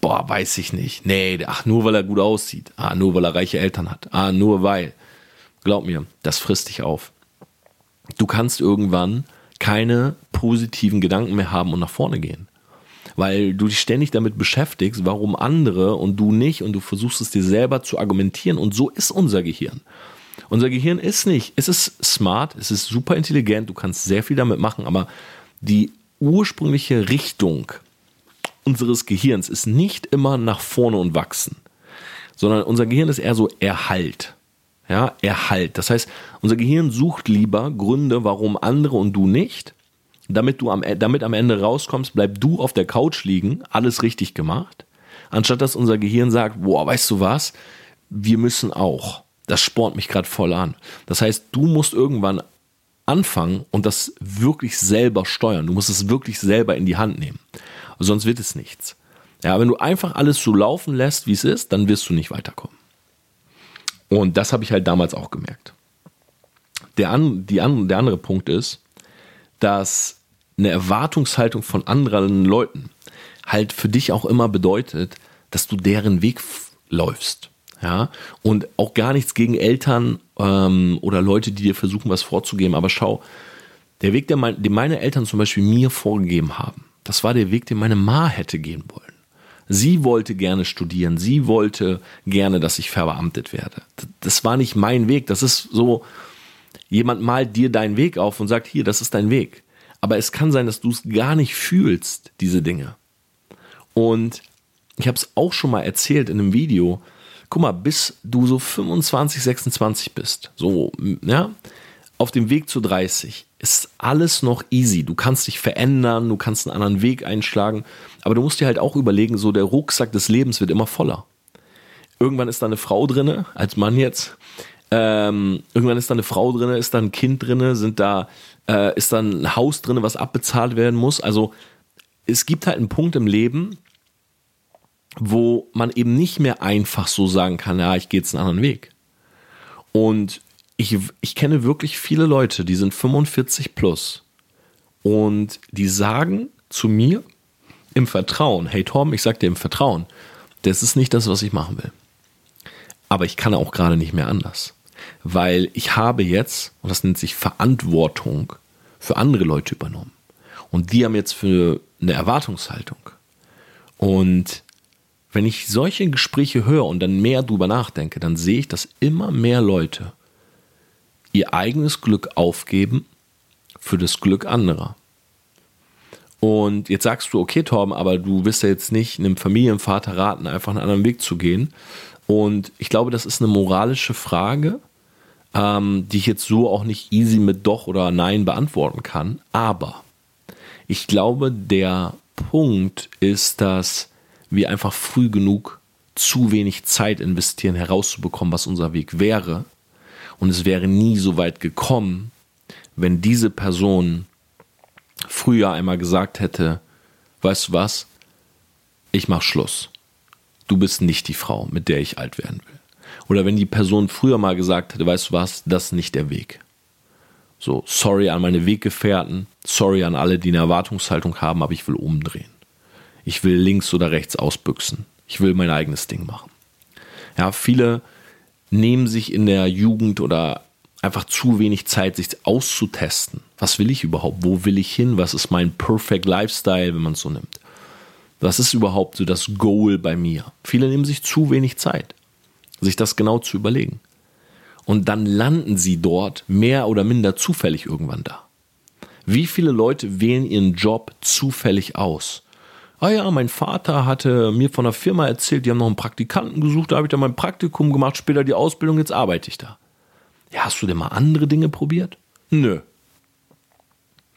Boah, weiß ich nicht. Nee, ach, nur weil er gut aussieht. Ah, nur weil er reiche Eltern hat. Ah, nur weil. Glaub mir, das frisst dich auf. Du kannst irgendwann keine positiven Gedanken mehr haben und nach vorne gehen weil du dich ständig damit beschäftigst, warum andere und du nicht und du versuchst es dir selber zu argumentieren und so ist unser Gehirn. Unser Gehirn ist nicht, es ist smart, es ist super intelligent, du kannst sehr viel damit machen, aber die ursprüngliche Richtung unseres Gehirns ist nicht immer nach vorne und wachsen, sondern unser Gehirn ist eher so Erhalt. Ja, Erhalt. Das heißt, unser Gehirn sucht lieber Gründe, warum andere und du nicht, damit du am, e, damit am Ende rauskommst, bleib du auf der Couch liegen, alles richtig gemacht, anstatt dass unser Gehirn sagt, boah, weißt du was, wir müssen auch. Das spornt mich gerade voll an. Das heißt, du musst irgendwann anfangen und das wirklich selber steuern. Du musst es wirklich selber in die Hand nehmen. Sonst wird es nichts. Ja, wenn du einfach alles so laufen lässt, wie es ist, dann wirst du nicht weiterkommen. Und das habe ich halt damals auch gemerkt. Der, an, die an, der andere Punkt ist, dass eine Erwartungshaltung von anderen Leuten halt für dich auch immer bedeutet, dass du deren Weg läufst. Ja, und auch gar nichts gegen Eltern ähm, oder Leute, die dir versuchen, was vorzugeben. Aber schau, der Weg, der mein, den meine Eltern zum Beispiel mir vorgegeben haben, das war der Weg, den meine Ma hätte gehen wollen. Sie wollte gerne studieren, sie wollte gerne, dass ich verbeamtet werde. Das war nicht mein Weg. Das ist so, Jemand malt dir deinen Weg auf und sagt, hier, das ist dein Weg. Aber es kann sein, dass du es gar nicht fühlst, diese Dinge. Und ich habe es auch schon mal erzählt in einem Video. Guck mal, bis du so 25, 26 bist, so, ja, auf dem Weg zu 30, ist alles noch easy. Du kannst dich verändern, du kannst einen anderen Weg einschlagen, aber du musst dir halt auch überlegen, so der Rucksack des Lebens wird immer voller. Irgendwann ist da eine Frau drinne, als Mann jetzt, ähm, irgendwann ist da eine Frau drin, ist da ein Kind drin, sind da, äh, ist da ein Haus drin, was abbezahlt werden muss. Also es gibt halt einen Punkt im Leben, wo man eben nicht mehr einfach so sagen kann, ja, ich gehe jetzt einen anderen Weg. Und ich, ich kenne wirklich viele Leute, die sind 45 plus und die sagen zu mir im Vertrauen, hey Tom, ich sag dir im Vertrauen, das ist nicht das, was ich machen will. Aber ich kann auch gerade nicht mehr anders weil ich habe jetzt, und das nennt sich Verantwortung, für andere Leute übernommen. Und die haben jetzt für eine Erwartungshaltung. Und wenn ich solche Gespräche höre und dann mehr drüber nachdenke, dann sehe ich, dass immer mehr Leute ihr eigenes Glück aufgeben für das Glück anderer. Und jetzt sagst du, okay, Torben, aber du wirst ja jetzt nicht einem Familienvater raten, einfach einen anderen Weg zu gehen. Und ich glaube, das ist eine moralische Frage, ähm, die ich jetzt so auch nicht easy mit Doch oder Nein beantworten kann. Aber ich glaube, der Punkt ist, dass wir einfach früh genug zu wenig Zeit investieren, herauszubekommen, was unser Weg wäre. Und es wäre nie so weit gekommen, wenn diese Person früher einmal gesagt hätte, weißt du was, ich mach Schluss. Du bist nicht die Frau, mit der ich alt werden will. Oder wenn die Person früher mal gesagt hätte, weißt du was, das ist nicht der Weg. So, sorry an meine Weggefährten, sorry an alle, die eine Erwartungshaltung haben, aber ich will umdrehen. Ich will links oder rechts ausbüchsen. Ich will mein eigenes Ding machen. Ja, viele nehmen sich in der Jugend oder einfach zu wenig Zeit, sich auszutesten. Was will ich überhaupt? Wo will ich hin? Was ist mein Perfect Lifestyle, wenn man es so nimmt? Was ist überhaupt so das Goal bei mir? Viele nehmen sich zu wenig Zeit, sich das genau zu überlegen. Und dann landen sie dort mehr oder minder zufällig irgendwann da. Wie viele Leute wählen ihren Job zufällig aus? Ah ja, mein Vater hatte mir von einer Firma erzählt, die haben noch einen Praktikanten gesucht, da habe ich dann mein Praktikum gemacht, später die Ausbildung, jetzt arbeite ich da. Ja, hast du denn mal andere Dinge probiert? Nö.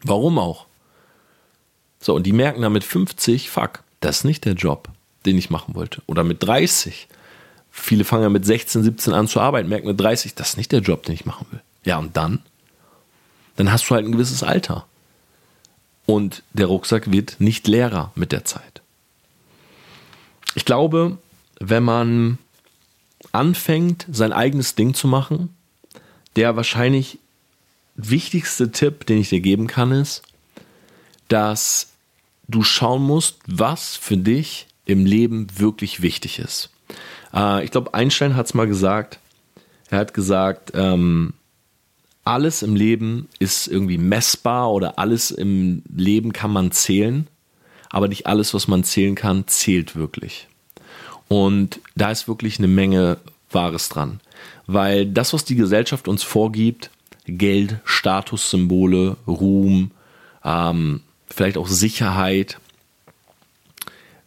Warum auch? So, und die merken dann mit 50, fuck, das ist nicht der Job, den ich machen wollte. Oder mit 30. Viele fangen ja mit 16, 17 an zu arbeiten, merken mit 30, das ist nicht der Job, den ich machen will. Ja, und dann? Dann hast du halt ein gewisses Alter. Und der Rucksack wird nicht leerer mit der Zeit. Ich glaube, wenn man anfängt, sein eigenes Ding zu machen, der wahrscheinlich wichtigste Tipp, den ich dir geben kann, ist, dass du schauen musst, was für dich im Leben wirklich wichtig ist. Äh, ich glaube, Einstein hat es mal gesagt. Er hat gesagt, ähm, alles im Leben ist irgendwie messbar oder alles im Leben kann man zählen, aber nicht alles, was man zählen kann, zählt wirklich. Und da ist wirklich eine Menge Wahres dran. Weil das, was die Gesellschaft uns vorgibt, Geld, Statussymbole, Ruhm, ähm, vielleicht auch Sicherheit,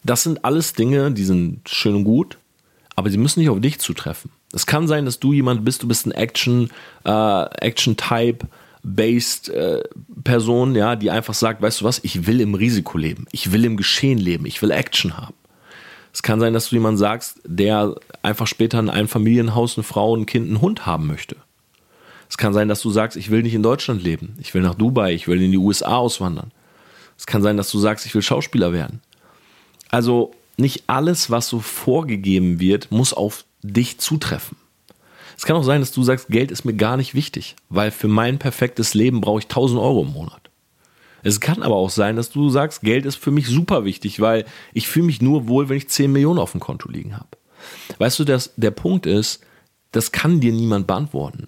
das sind alles Dinge, die sind schön und gut, aber sie müssen nicht auf dich zutreffen. Es kann sein, dass du jemand bist, du bist ein Action, äh, Action-Type, based äh, Person, ja, die einfach sagt, weißt du was, ich will im Risiko leben, ich will im Geschehen leben, ich will Action haben. Es kann sein, dass du jemand sagst, der einfach später in einem Familienhaus eine Frau, ein Kind, einen Hund haben möchte. Es kann sein, dass du sagst, ich will nicht in Deutschland leben, ich will nach Dubai, ich will in die USA auswandern. Es kann sein, dass du sagst, ich will Schauspieler werden. Also nicht alles, was so vorgegeben wird, muss auf dich zutreffen. Es kann auch sein, dass du sagst, Geld ist mir gar nicht wichtig, weil für mein perfektes Leben brauche ich 1000 Euro im Monat. Es kann aber auch sein, dass du sagst, Geld ist für mich super wichtig, weil ich fühle mich nur wohl, wenn ich 10 Millionen auf dem Konto liegen habe. Weißt du, dass der Punkt ist, das kann dir niemand beantworten.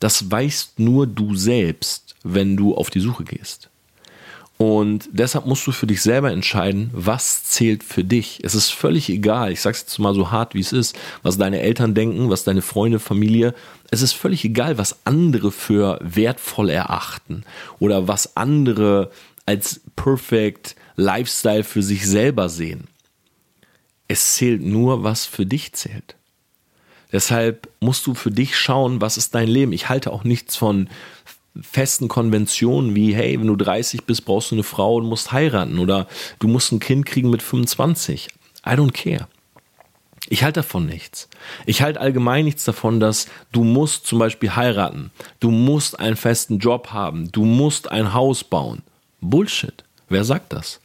Das weißt nur du selbst, wenn du auf die Suche gehst. Und deshalb musst du für dich selber entscheiden, was zählt für dich. Es ist völlig egal, ich sage es jetzt mal so hart, wie es ist, was deine Eltern denken, was deine Freunde, Familie. Es ist völlig egal, was andere für wertvoll erachten oder was andere als perfect Lifestyle für sich selber sehen. Es zählt nur, was für dich zählt. Deshalb musst du für dich schauen, was ist dein Leben. Ich halte auch nichts von festen Konventionen wie, hey, wenn du 30 bist, brauchst du eine Frau und musst heiraten oder du musst ein Kind kriegen mit 25. I don't care. Ich halte davon nichts. Ich halte allgemein nichts davon, dass du musst zum Beispiel heiraten, du musst einen festen Job haben, du musst ein Haus bauen. Bullshit. Wer sagt das?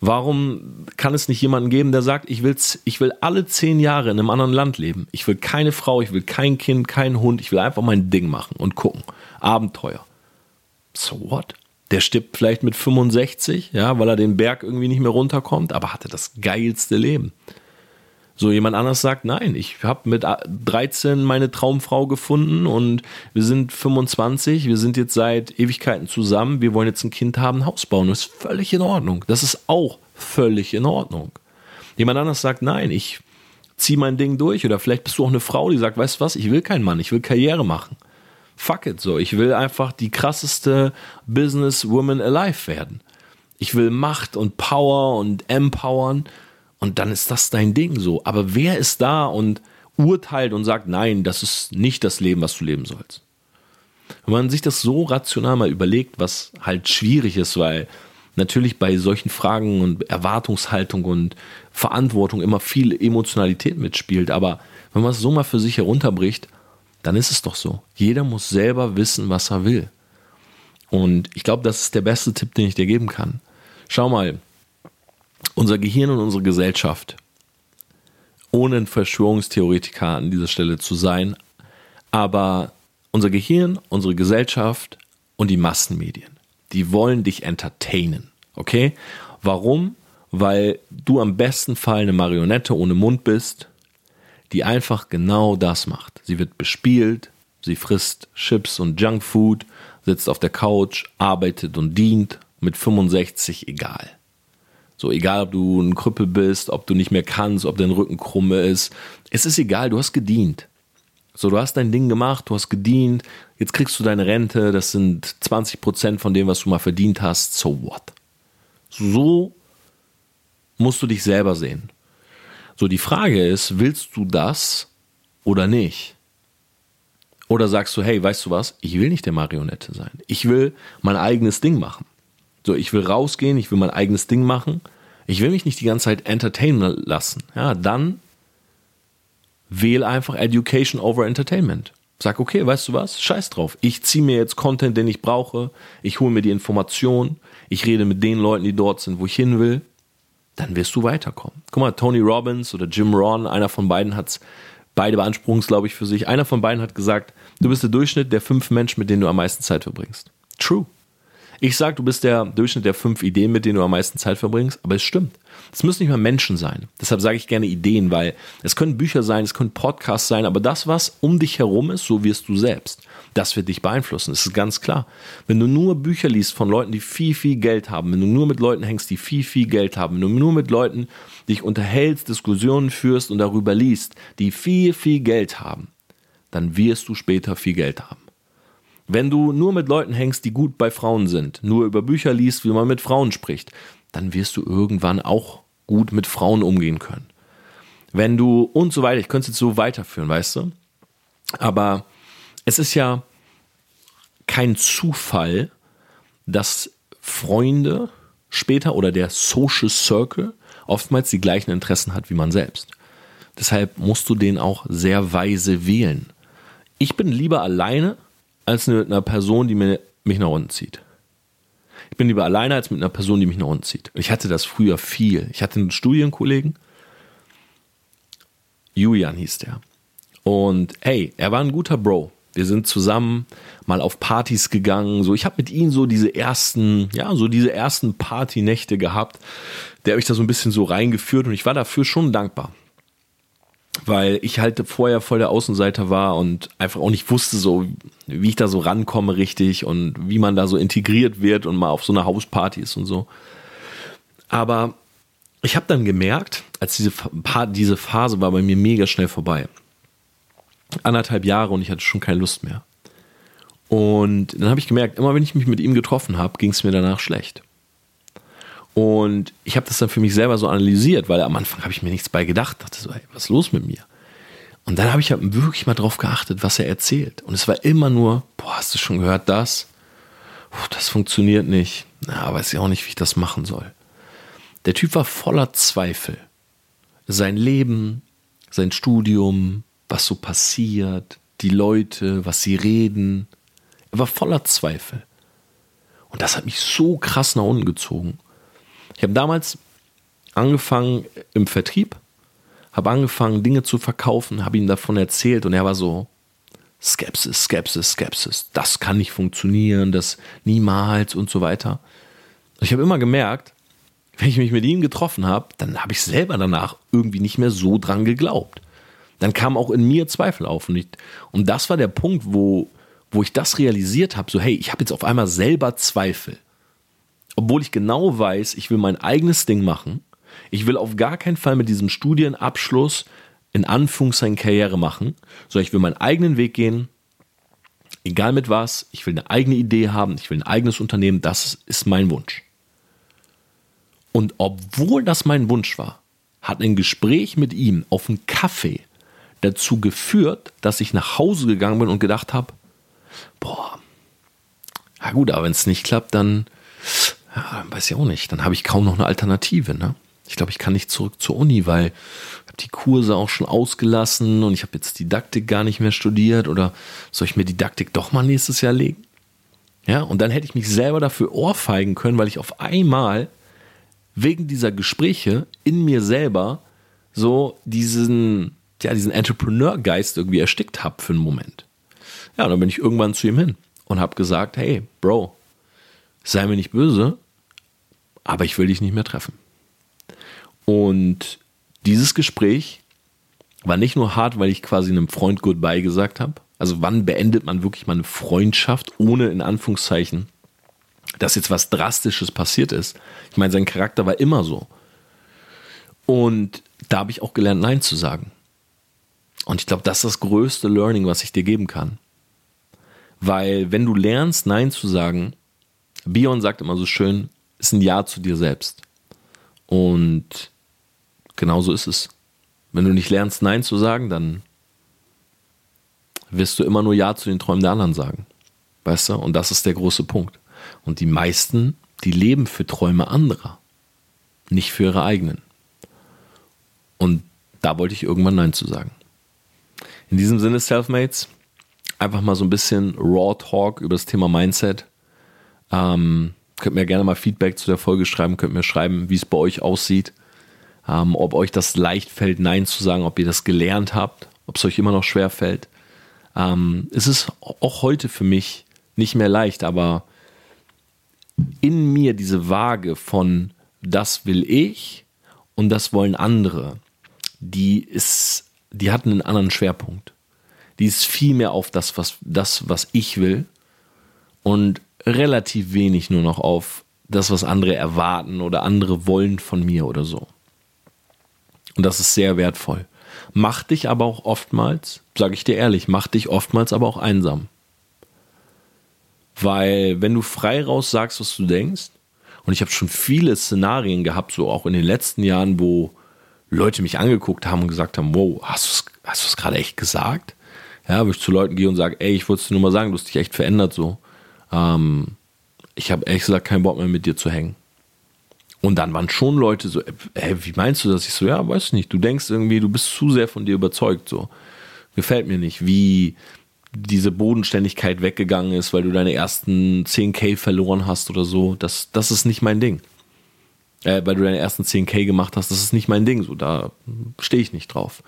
Warum kann es nicht jemanden geben, der sagt, ich will, ich will alle zehn Jahre in einem anderen Land leben. Ich will keine Frau, ich will kein Kind, keinen Hund, ich will einfach mein Ding machen und gucken. Abenteuer. So what? Der stirbt vielleicht mit 65, ja, weil er den Berg irgendwie nicht mehr runterkommt, aber hatte das geilste Leben. So jemand anders sagt, nein, ich habe mit 13 meine Traumfrau gefunden und wir sind 25, wir sind jetzt seit Ewigkeiten zusammen, wir wollen jetzt ein Kind haben, ein Haus bauen. Das ist völlig in Ordnung. Das ist auch völlig in Ordnung. Jemand anders sagt, nein, ich ziehe mein Ding durch. Oder vielleicht bist du auch eine Frau, die sagt, weißt du was, ich will keinen Mann, ich will Karriere machen. Fuck it so. Ich will einfach die krasseste Businesswoman alive werden. Ich will Macht und Power und empowern und dann ist das dein Ding so. Aber wer ist da und urteilt und sagt, nein, das ist nicht das Leben, was du leben sollst? Wenn man sich das so rational mal überlegt, was halt schwierig ist, weil natürlich bei solchen Fragen und Erwartungshaltung und Verantwortung immer viel Emotionalität mitspielt. Aber wenn man es so mal für sich herunterbricht, dann ist es doch so. Jeder muss selber wissen, was er will. Und ich glaube, das ist der beste Tipp, den ich dir geben kann. Schau mal, unser Gehirn und unsere Gesellschaft, ohne ein Verschwörungstheoretiker an dieser Stelle zu sein, aber unser Gehirn, unsere Gesellschaft und die Massenmedien, die wollen dich entertainen. Okay? Warum? Weil du am besten Fall eine Marionette ohne Mund bist, die einfach genau das macht. Sie wird bespielt, sie frisst Chips und Junkfood, sitzt auf der Couch, arbeitet und dient, mit 65 egal. So, egal ob du ein Krüppel bist, ob du nicht mehr kannst, ob dein Rücken krumme ist. Es ist egal, du hast gedient. So, du hast dein Ding gemacht, du hast gedient, jetzt kriegst du deine Rente, das sind 20 Prozent von dem, was du mal verdient hast. So what? So musst du dich selber sehen. So, die Frage ist, willst du das oder nicht? Oder sagst du, hey, weißt du was? Ich will nicht der Marionette sein. Ich will mein eigenes Ding machen. So, ich will rausgehen, ich will mein eigenes Ding machen. Ich will mich nicht die ganze Zeit entertainen lassen. Ja, dann wähl einfach Education over Entertainment. Sag, okay, weißt du was? Scheiß drauf. Ich ziehe mir jetzt Content, den ich brauche. Ich hole mir die Information. Ich rede mit den Leuten, die dort sind, wo ich hin will. Dann wirst du weiterkommen. Guck mal, Tony Robbins oder Jim Ron, einer von beiden hat es, beide beanspruchen glaube ich, für sich. Einer von beiden hat gesagt, du bist der Durchschnitt der fünf Menschen, mit denen du am meisten Zeit verbringst. True. Ich sage, du bist der Durchschnitt der fünf Ideen, mit denen du am meisten Zeit verbringst, aber es stimmt. Es müssen nicht mal Menschen sein. Deshalb sage ich gerne Ideen, weil es können Bücher sein, es können Podcasts sein, aber das, was um dich herum ist, so wirst du selbst. Das wird dich beeinflussen, das ist ganz klar. Wenn du nur Bücher liest von Leuten, die viel, viel Geld haben, wenn du nur mit Leuten hängst, die viel, viel Geld haben, wenn du nur mit Leuten dich unterhältst, Diskussionen führst und darüber liest, die viel, viel Geld haben, dann wirst du später viel Geld haben. Wenn du nur mit Leuten hängst, die gut bei Frauen sind, nur über Bücher liest, wie man mit Frauen spricht, dann wirst du irgendwann auch gut mit Frauen umgehen können. Wenn du und so weiter, ich könnte es jetzt so weiterführen, weißt du? Aber es ist ja kein Zufall, dass Freunde später oder der Social Circle oftmals die gleichen Interessen hat wie man selbst. Deshalb musst du den auch sehr weise wählen. Ich bin lieber alleine als mit einer Person, die mir, mich nach unten zieht. Ich bin lieber alleine als mit einer Person, die mich nach unten zieht. Ich hatte das früher viel. Ich hatte einen Studienkollegen, Julian hieß der. Und hey, er war ein guter Bro. Wir sind zusammen mal auf Partys gegangen. So, ich habe mit ihm so diese ersten, ja, so diese ersten Partynächte gehabt. Der habe ich da so ein bisschen so reingeführt und ich war dafür schon dankbar weil ich halt vorher voll der Außenseiter war und einfach auch nicht wusste, so wie ich da so rankomme richtig und wie man da so integriert wird und mal auf so einer Hausparty ist und so. Aber ich habe dann gemerkt, als diese, diese Phase war bei mir mega schnell vorbei. Anderthalb Jahre und ich hatte schon keine Lust mehr. Und dann habe ich gemerkt, immer wenn ich mich mit ihm getroffen habe, ging es mir danach schlecht. Und ich habe das dann für mich selber so analysiert, weil am Anfang habe ich mir nichts bei gedacht. Dachte so, ey, was ist los mit mir? Und dann habe ich halt wirklich mal drauf geachtet, was er erzählt. Und es war immer nur, boah, hast du schon gehört das? Puh, das funktioniert nicht. Na, weiß ich auch nicht, wie ich das machen soll. Der Typ war voller Zweifel. Sein Leben, sein Studium, was so passiert, die Leute, was sie reden. Er war voller Zweifel. Und das hat mich so krass nach unten gezogen. Ich habe damals angefangen im Vertrieb, habe angefangen, Dinge zu verkaufen, habe ihm davon erzählt und er war so, Skepsis, Skepsis, Skepsis, das kann nicht funktionieren, das niemals und so weiter. Ich habe immer gemerkt, wenn ich mich mit ihm getroffen habe, dann habe ich selber danach irgendwie nicht mehr so dran geglaubt. Dann kam auch in mir Zweifel auf. Und, ich, und das war der Punkt, wo, wo ich das realisiert habe, so hey, ich habe jetzt auf einmal selber Zweifel obwohl ich genau weiß, ich will mein eigenes Ding machen. Ich will auf gar keinen Fall mit diesem Studienabschluss in Anführungszeichen Karriere machen, sondern ich will meinen eigenen Weg gehen, egal mit was. Ich will eine eigene Idee haben, ich will ein eigenes Unternehmen, das ist mein Wunsch. Und obwohl das mein Wunsch war, hat ein Gespräch mit ihm auf einen Kaffee dazu geführt, dass ich nach Hause gegangen bin und gedacht habe, boah, na gut, aber wenn es nicht klappt, dann Ja, weiß ich auch nicht. Dann habe ich kaum noch eine Alternative. Ne? Ich glaube, ich kann nicht zurück zur Uni, weil ich habe die Kurse auch schon ausgelassen und ich habe jetzt Didaktik gar nicht mehr studiert oder soll ich mir Didaktik doch mal nächstes Jahr legen? Ja, und dann hätte ich mich selber dafür ohrfeigen können, weil ich auf einmal wegen dieser Gespräche in mir selber so diesen, ja, diesen Entrepreneur-Geist irgendwie erstickt habe für einen Moment. Ja, und dann bin ich irgendwann zu ihm hin und habe gesagt, hey, Bro, sei mir nicht böse, aber ich will dich nicht mehr treffen. Und dieses Gespräch war nicht nur hart, weil ich quasi einem Freund Goodbye gesagt habe. Also wann beendet man wirklich mal eine Freundschaft, ohne in Anführungszeichen, dass jetzt was Drastisches passiert ist. Ich meine, sein Charakter war immer so. Und da habe ich auch gelernt, Nein zu sagen. Und ich glaube, das ist das größte Learning, was ich dir geben kann. Weil wenn du lernst, Nein zu sagen, Bion sagt immer so schön, ist ein Ja zu dir selbst. Und genauso ist es. Wenn du nicht lernst, Nein zu sagen, dann wirst du immer nur Ja zu den Träumen der anderen sagen. Weißt du? Und das ist der große Punkt. Und die meisten, die leben für Träume anderer, nicht für ihre eigenen. Und da wollte ich irgendwann Nein zu sagen. In diesem Sinne, Selfmates, einfach mal so ein bisschen Raw Talk über das Thema Mindset. Ähm, könnt mir gerne mal Feedback zu der Folge schreiben, könnt mir schreiben, wie es bei euch aussieht. Ähm, ob euch das leicht fällt, Nein zu sagen, ob ihr das gelernt habt, ob es euch immer noch schwer fällt. Ähm, es ist auch heute für mich nicht mehr leicht, aber in mir diese Waage von das will ich und das wollen andere, die ist, die hat einen anderen Schwerpunkt. Die ist viel mehr auf das, was, das, was ich will und relativ wenig nur noch auf das, was andere erwarten oder andere wollen von mir oder so. Und das ist sehr wertvoll. Macht dich aber auch oftmals, sage ich dir ehrlich, macht dich oftmals aber auch einsam. Weil wenn du frei raus sagst, was du denkst, und ich habe schon viele Szenarien gehabt, so auch in den letzten Jahren, wo Leute mich angeguckt haben und gesagt haben, wow, hast du es gerade echt gesagt? Ja, wo ich zu Leuten gehe und sage, ey, ich wollte es dir nur mal sagen, du hast dich echt verändert so. Ähm, ich habe ehrlich gesagt keinen Bock mehr mit dir zu hängen. Und dann waren schon Leute so, ey, wie meinst du das? Ich so, ja, weiß nicht, du denkst irgendwie, du bist zu sehr von dir überzeugt, so. Gefällt mir nicht, wie, diese Bodenständigkeit weggegangen ist, weil du deine ersten 10k verloren hast oder so, das, das ist nicht mein Ding. Äh, weil du deine ersten 10k gemacht hast, das ist nicht mein Ding. So, da stehe ich nicht drauf.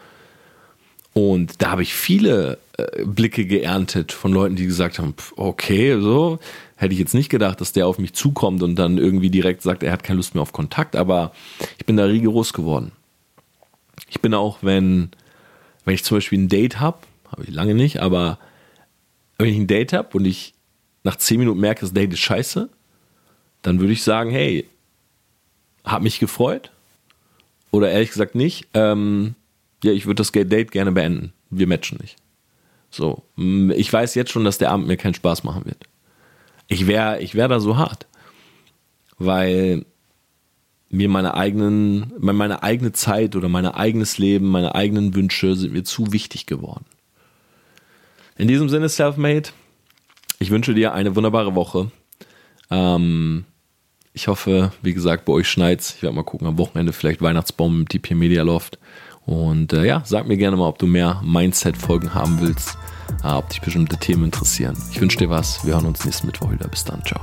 Und da habe ich viele äh, Blicke geerntet von Leuten, die gesagt haben, okay, so hätte ich jetzt nicht gedacht, dass der auf mich zukommt und dann irgendwie direkt sagt, er hat keine Lust mehr auf Kontakt, aber ich bin da rigoros geworden. Ich bin auch, wenn, wenn ich zum Beispiel ein Date habe, habe ich lange nicht, aber wenn ich ein Date habe und ich nach zehn Minuten merke, das Date ist scheiße, dann würde ich sagen, hey, hab mich gefreut. Oder ehrlich gesagt nicht. Ähm, ja, ich würde das Date gerne beenden. Wir matchen nicht. So, ich weiß jetzt schon, dass der Abend mir keinen Spaß machen wird. Ich wäre ich wär da so hart. Weil mir meine eigenen, meine eigene Zeit oder mein eigenes Leben, meine eigenen Wünsche sind mir zu wichtig geworden. In diesem Sinne, Selfmade, ich wünsche dir eine wunderbare Woche. Ähm, ich hoffe, wie gesagt, bei euch schneit's. Ich werde mal gucken, am Wochenende vielleicht Weihnachtsbaum im TP Media Loft. Und äh, ja, sag mir gerne mal, ob du mehr Mindset-Folgen haben willst, äh, ob dich bestimmte Themen interessieren. Ich wünsche dir was. Wir hören uns nächsten Mittwoch wieder. Bis dann. Ciao.